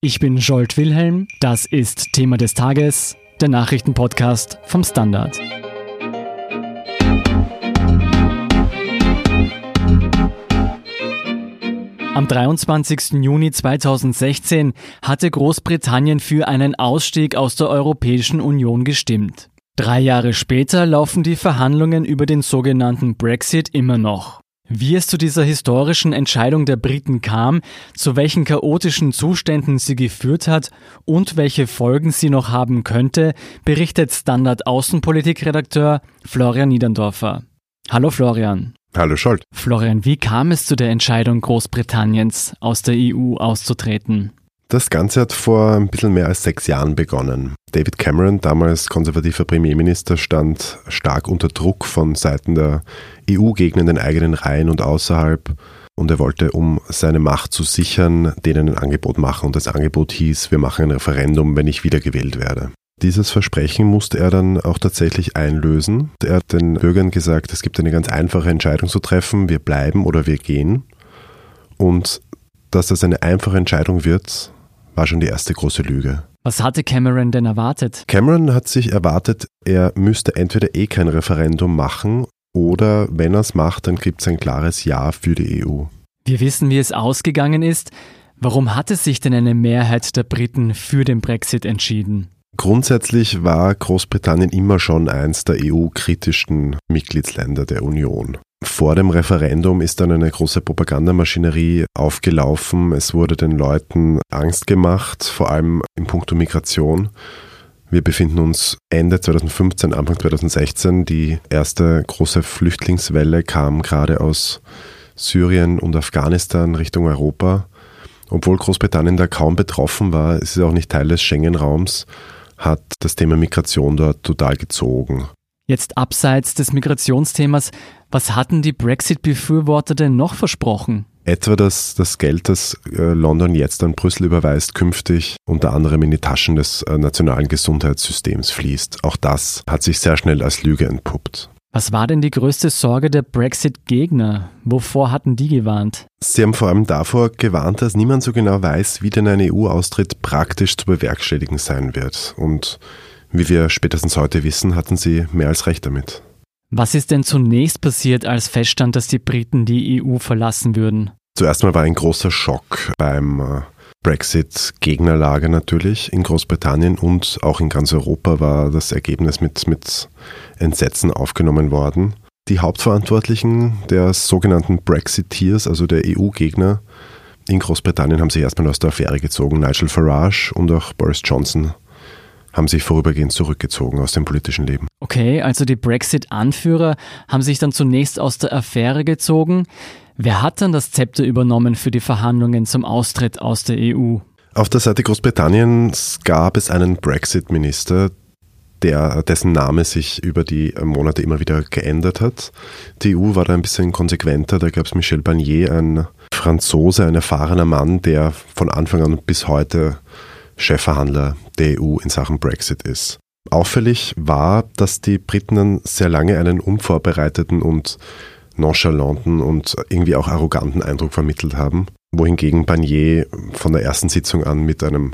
Ich bin Jolt Wilhelm, das ist Thema des Tages, der Nachrichtenpodcast vom Standard. Am 23. Juni 2016 hatte Großbritannien für einen Ausstieg aus der Europäischen Union gestimmt. Drei Jahre später laufen die Verhandlungen über den sogenannten Brexit immer noch. Wie es zu dieser historischen Entscheidung der Briten kam, zu welchen chaotischen Zuständen sie geführt hat und welche Folgen sie noch haben könnte, berichtet Standard Außenpolitikredakteur Florian Niederndorfer. Hallo Florian. Hallo Scholt. Florian, wie kam es zu der Entscheidung Großbritanniens, aus der EU auszutreten? Das Ganze hat vor ein bisschen mehr als sechs Jahren begonnen. David Cameron, damals konservativer Premierminister, stand stark unter Druck von Seiten der EU-Gegner in den eigenen Reihen und außerhalb. Und er wollte, um seine Macht zu sichern, denen ein Angebot machen. Und das Angebot hieß, wir machen ein Referendum, wenn ich wiedergewählt werde. Dieses Versprechen musste er dann auch tatsächlich einlösen. Er hat den Bürgern gesagt, es gibt eine ganz einfache Entscheidung zu treffen, wir bleiben oder wir gehen. Und dass das eine einfache Entscheidung wird, war schon die erste große Lüge. Was hatte Cameron denn erwartet? Cameron hat sich erwartet, er müsste entweder eh kein Referendum machen oder wenn er es macht, dann gibt es ein klares Ja für die EU. Wir wissen, wie es ausgegangen ist. Warum hatte sich denn eine Mehrheit der Briten für den Brexit entschieden? Grundsätzlich war Großbritannien immer schon eins der EU-kritischsten Mitgliedsländer der Union. Vor dem Referendum ist dann eine große Propagandamaschinerie aufgelaufen. Es wurde den Leuten Angst gemacht, vor allem in puncto Migration. Wir befinden uns Ende 2015, Anfang 2016. Die erste große Flüchtlingswelle kam gerade aus Syrien und Afghanistan Richtung Europa. Obwohl Großbritannien da kaum betroffen war, ist es auch nicht Teil des Schengen-Raums, hat das Thema Migration dort total gezogen. Jetzt abseits des Migrationsthemas, was hatten die Brexit-Befürworter denn noch versprochen? Etwa, dass das Geld, das äh, London jetzt an Brüssel überweist, künftig unter anderem in die Taschen des äh, nationalen Gesundheitssystems fließt. Auch das hat sich sehr schnell als Lüge entpuppt. Was war denn die größte Sorge der Brexit-Gegner? Wovor hatten die gewarnt? Sie haben vor allem davor gewarnt, dass niemand so genau weiß, wie denn ein EU-Austritt praktisch zu bewerkstelligen sein wird. Und wie wir spätestens heute wissen, hatten sie mehr als recht damit. Was ist denn zunächst passiert, als feststand, dass die Briten die EU verlassen würden? Zuerst mal war ein großer Schock beim äh, Brexit-Gegnerlager natürlich in Großbritannien und auch in ganz Europa war das Ergebnis mit, mit Entsetzen aufgenommen worden. Die Hauptverantwortlichen der sogenannten Brexiteers, also der EU-Gegner in Großbritannien, haben sich erstmal aus der Affäre gezogen. Nigel Farage und auch Boris Johnson haben sich vorübergehend zurückgezogen aus dem politischen Leben. Okay, also die Brexit-Anführer haben sich dann zunächst aus der Affäre gezogen. Wer hat dann das Zepter übernommen für die Verhandlungen zum Austritt aus der EU? Auf der Seite Großbritanniens gab es einen Brexit-Minister, der, dessen Name sich über die Monate immer wieder geändert hat. Die EU war da ein bisschen konsequenter. Da gab es Michel Barnier, ein Franzose, ein erfahrener Mann, der von Anfang an bis heute Chefverhandler der EU in Sachen Brexit ist. Auffällig war, dass die Briten sehr lange einen unvorbereiteten und nonchalanten und irgendwie auch arroganten Eindruck vermittelt haben, wohingegen Barnier von der ersten Sitzung an mit einem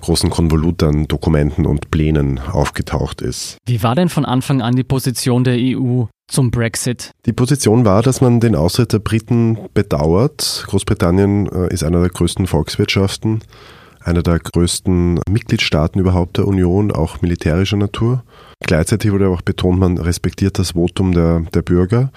großen Konvolut an Dokumenten und Plänen aufgetaucht ist. Wie war denn von Anfang an die Position der EU zum Brexit? Die Position war, dass man den Austritt der Briten bedauert. Großbritannien äh, ist einer der größten Volkswirtschaften einer der größten Mitgliedstaaten überhaupt der Union, auch militärischer Natur. Gleichzeitig wurde auch betont, man respektiert das Votum der, der Bürger,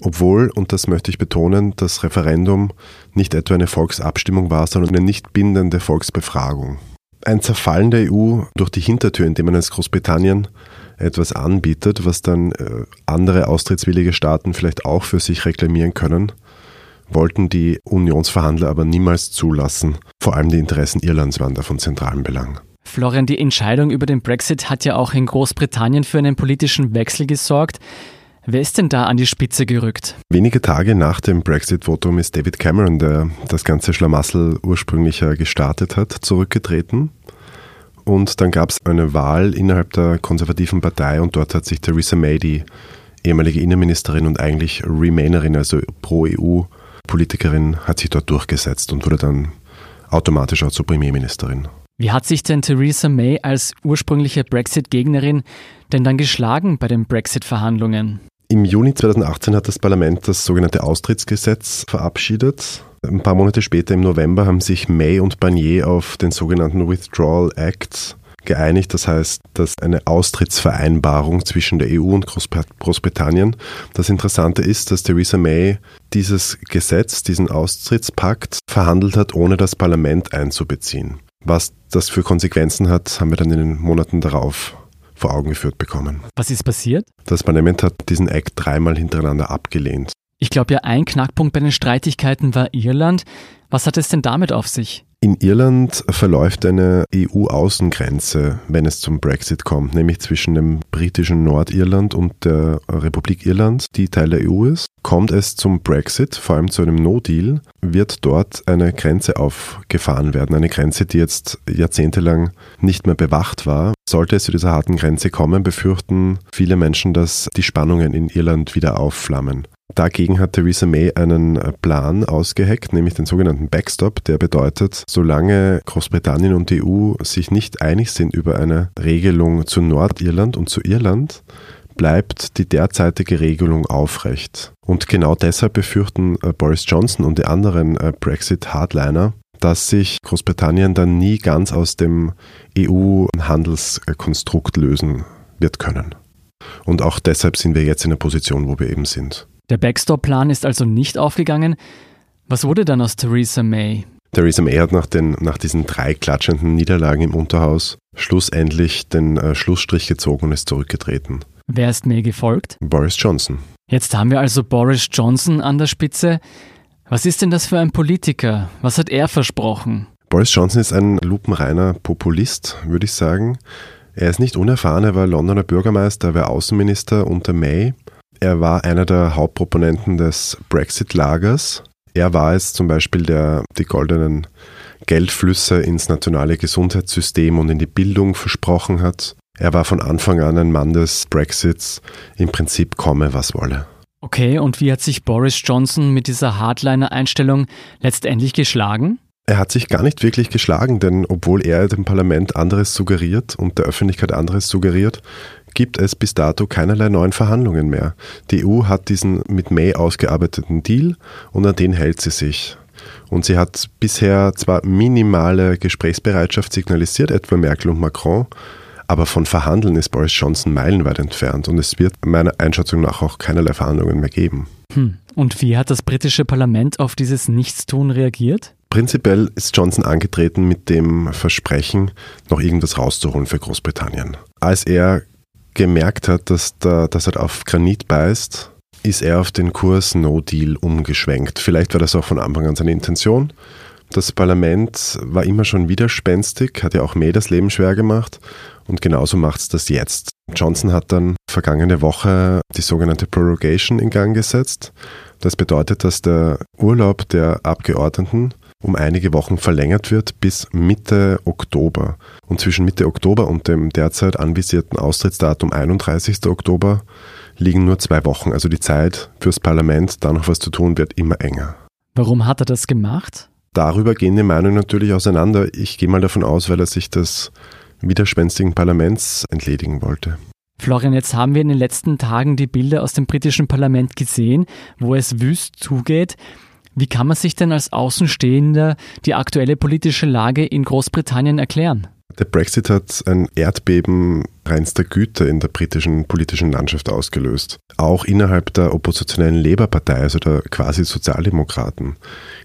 obwohl, und das möchte ich betonen, das Referendum nicht etwa eine Volksabstimmung war, sondern eine nicht bindende Volksbefragung. Ein Zerfallen der EU durch die Hintertür, indem man als Großbritannien etwas anbietet, was dann äh, andere austrittswillige Staaten vielleicht auch für sich reklamieren können, wollten die Unionsverhandler aber niemals zulassen. Vor allem die Interessen Irlands waren da von zentralem Belang. Florian, die Entscheidung über den Brexit hat ja auch in Großbritannien für einen politischen Wechsel gesorgt. Wer ist denn da an die Spitze gerückt? Wenige Tage nach dem Brexit-Votum ist David Cameron, der das ganze Schlamassel ursprünglich gestartet hat, zurückgetreten. Und dann gab es eine Wahl innerhalb der konservativen Partei und dort hat sich Theresa May, die ehemalige Innenministerin und eigentlich Remainerin, also pro EU, Politikerin hat sich dort durchgesetzt und wurde dann automatisch auch zur Premierministerin. Wie hat sich denn Theresa May als ursprüngliche Brexit-Gegnerin denn dann geschlagen bei den Brexit-Verhandlungen? Im Juni 2018 hat das Parlament das sogenannte Austrittsgesetz verabschiedet. Ein paar Monate später, im November, haben sich May und Barnier auf den sogenannten Withdrawal Act geeinigt. Das heißt, dass eine Austrittsvereinbarung zwischen der EU und Großbritannien. Das Interessante ist, dass Theresa May dieses Gesetz, diesen Austrittspakt verhandelt hat, ohne das Parlament einzubeziehen. Was das für Konsequenzen hat, haben wir dann in den Monaten darauf vor Augen geführt bekommen. Was ist passiert? Das Parlament hat diesen Act dreimal hintereinander abgelehnt. Ich glaube ja, ein Knackpunkt bei den Streitigkeiten war Irland. Was hat es denn damit auf sich? In Irland verläuft eine EU-Außengrenze, wenn es zum Brexit kommt, nämlich zwischen dem britischen Nordirland und der Republik Irland, die Teil der EU ist. Kommt es zum Brexit, vor allem zu einem No-Deal, wird dort eine Grenze aufgefahren werden. Eine Grenze, die jetzt jahrzehntelang nicht mehr bewacht war. Sollte es zu dieser harten Grenze kommen, befürchten viele Menschen, dass die Spannungen in Irland wieder aufflammen. Dagegen hat Theresa May einen äh, Plan ausgeheckt, nämlich den sogenannten Backstop, der bedeutet, solange Großbritannien und die EU sich nicht einig sind über eine Regelung zu Nordirland und zu Irland, bleibt die derzeitige Regelung aufrecht. Und genau deshalb befürchten äh, Boris Johnson und die anderen äh, Brexit-Hardliner, dass sich Großbritannien dann nie ganz aus dem EU-Handelskonstrukt lösen wird können. Und auch deshalb sind wir jetzt in der Position, wo wir eben sind. Der Backstop-Plan ist also nicht aufgegangen. Was wurde dann aus Theresa May? Theresa May hat nach, den, nach diesen drei klatschenden Niederlagen im Unterhaus schlussendlich den äh, Schlussstrich gezogen und ist zurückgetreten. Wer ist May gefolgt? Boris Johnson. Jetzt haben wir also Boris Johnson an der Spitze. Was ist denn das für ein Politiker? Was hat er versprochen? Boris Johnson ist ein lupenreiner Populist, würde ich sagen. Er ist nicht unerfahren, er war Londoner Bürgermeister, er war Außenminister unter May. Er war einer der Hauptproponenten des Brexit-Lagers. Er war es zum Beispiel, der die goldenen Geldflüsse ins nationale Gesundheitssystem und in die Bildung versprochen hat. Er war von Anfang an ein Mann des Brexits, im Prinzip komme, was wolle. Okay, und wie hat sich Boris Johnson mit dieser Hardliner-Einstellung letztendlich geschlagen? Er hat sich gar nicht wirklich geschlagen, denn obwohl er dem Parlament anderes suggeriert und der Öffentlichkeit anderes suggeriert, gibt es bis dato keinerlei neuen Verhandlungen mehr. Die EU hat diesen mit May ausgearbeiteten Deal und an den hält sie sich. Und sie hat bisher zwar minimale Gesprächsbereitschaft signalisiert, etwa Merkel und Macron, aber von Verhandeln ist Boris Johnson meilenweit entfernt und es wird meiner Einschätzung nach auch keinerlei Verhandlungen mehr geben. Hm. Und wie hat das britische Parlament auf dieses Nichtstun reagiert? Prinzipiell ist Johnson angetreten mit dem Versprechen, noch irgendwas rauszuholen für Großbritannien. Als er gemerkt hat, dass, da, dass er auf Granit beißt, ist er auf den Kurs No Deal umgeschwenkt. Vielleicht war das auch von Anfang an seine Intention. Das Parlament war immer schon widerspenstig, hat ja auch May das Leben schwer gemacht und genauso macht es das jetzt. Johnson hat dann vergangene Woche die sogenannte Prorogation in Gang gesetzt. Das bedeutet, dass der Urlaub der Abgeordneten um einige Wochen verlängert wird bis Mitte Oktober. Und zwischen Mitte Oktober und dem derzeit anvisierten Austrittsdatum 31. Oktober liegen nur zwei Wochen. Also die Zeit fürs Parlament, da noch was zu tun, wird immer enger. Warum hat er das gemacht? Darüber gehen die Meinungen natürlich auseinander. Ich gehe mal davon aus, weil er sich des widerspenstigen Parlaments entledigen wollte. Florian, jetzt haben wir in den letzten Tagen die Bilder aus dem britischen Parlament gesehen, wo es wüst zugeht. Wie kann man sich denn als Außenstehender die aktuelle politische Lage in Großbritannien erklären? Der Brexit hat ein Erdbeben reinster Güte in der britischen politischen Landschaft ausgelöst. Auch innerhalb der oppositionellen Labour-Partei, also der quasi Sozialdemokraten,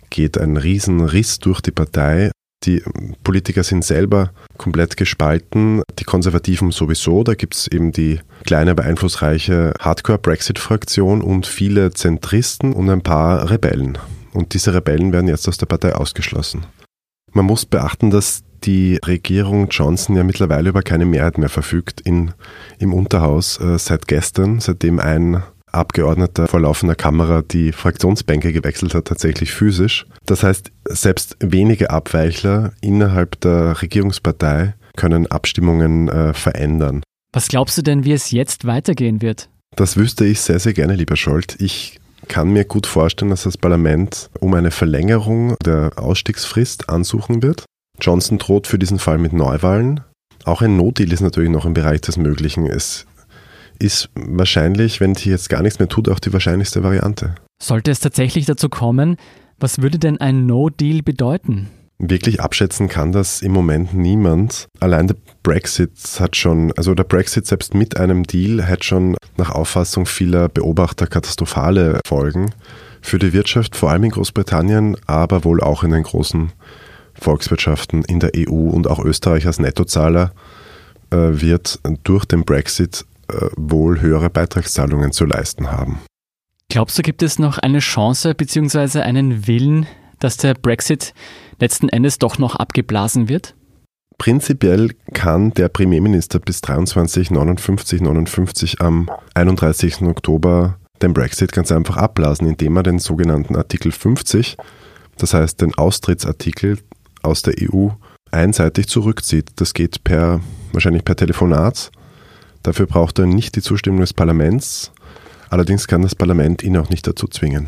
geht ein Riesenriss durch die Partei. Die Politiker sind selber komplett gespalten. Die Konservativen sowieso. Da gibt es eben die kleine, aber einflussreiche Hardcore-Brexit-Fraktion und viele Zentristen und ein paar Rebellen. Und diese Rebellen werden jetzt aus der Partei ausgeschlossen. Man muss beachten, dass die Regierung Johnson ja mittlerweile über keine Mehrheit mehr verfügt in, im Unterhaus äh, seit gestern, seitdem ein Abgeordneter vor laufender Kamera die Fraktionsbänke gewechselt hat, tatsächlich physisch. Das heißt, selbst wenige Abweichler innerhalb der Regierungspartei können Abstimmungen äh, verändern. Was glaubst du denn, wie es jetzt weitergehen wird? Das wüsste ich sehr, sehr gerne, lieber Scholz. Ich kann mir gut vorstellen, dass das Parlament um eine Verlängerung der Ausstiegsfrist ansuchen wird. Johnson droht für diesen Fall mit Neuwahlen. Auch ein No-Deal ist natürlich noch im Bereich des Möglichen. Es ist wahrscheinlich, wenn sie jetzt gar nichts mehr tut, auch die wahrscheinlichste Variante. Sollte es tatsächlich dazu kommen, was würde denn ein No-Deal bedeuten? Wirklich abschätzen kann das im Moment niemand. Allein der Brexit hat schon, also der Brexit selbst mit einem Deal hat schon nach Auffassung vieler Beobachter katastrophale Folgen für die Wirtschaft, vor allem in Großbritannien, aber wohl auch in den großen Volkswirtschaften in der EU und auch Österreich als Nettozahler äh, wird durch den Brexit äh, wohl höhere Beitragszahlungen zu leisten haben. Glaubst du, gibt es noch eine Chance bzw. einen Willen, dass der Brexit letzten Endes doch noch abgeblasen wird? Prinzipiell kann der Premierminister bis 23, 59, 59 am 31. Oktober den Brexit ganz einfach abblasen, indem er den sogenannten Artikel 50, das heißt den Austrittsartikel aus der EU, einseitig zurückzieht. Das geht per, wahrscheinlich per Telefonat. Dafür braucht er nicht die Zustimmung des Parlaments, Allerdings kann das Parlament ihn auch nicht dazu zwingen.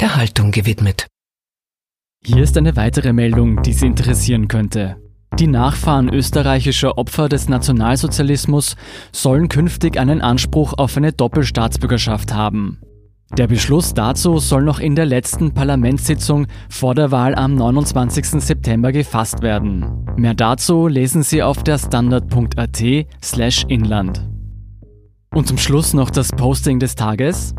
der Haltung gewidmet. Hier ist eine weitere Meldung, die Sie interessieren könnte. Die Nachfahren österreichischer Opfer des Nationalsozialismus sollen künftig einen Anspruch auf eine Doppelstaatsbürgerschaft haben. Der Beschluss dazu soll noch in der letzten Parlamentssitzung vor der Wahl am 29. September gefasst werden. Mehr dazu lesen Sie auf der standard.at slash inland. Und zum Schluss noch das Posting des Tages.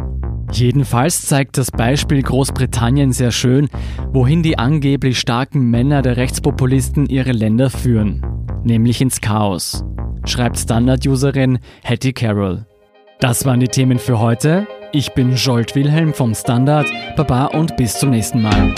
Jedenfalls zeigt das Beispiel Großbritannien sehr schön, wohin die angeblich starken Männer der Rechtspopulisten ihre Länder führen, nämlich ins Chaos, schreibt Standard-Userin Hattie Carroll. Das waren die Themen für heute. Ich bin Jolt Wilhelm vom Standard. Baba und bis zum nächsten Mal.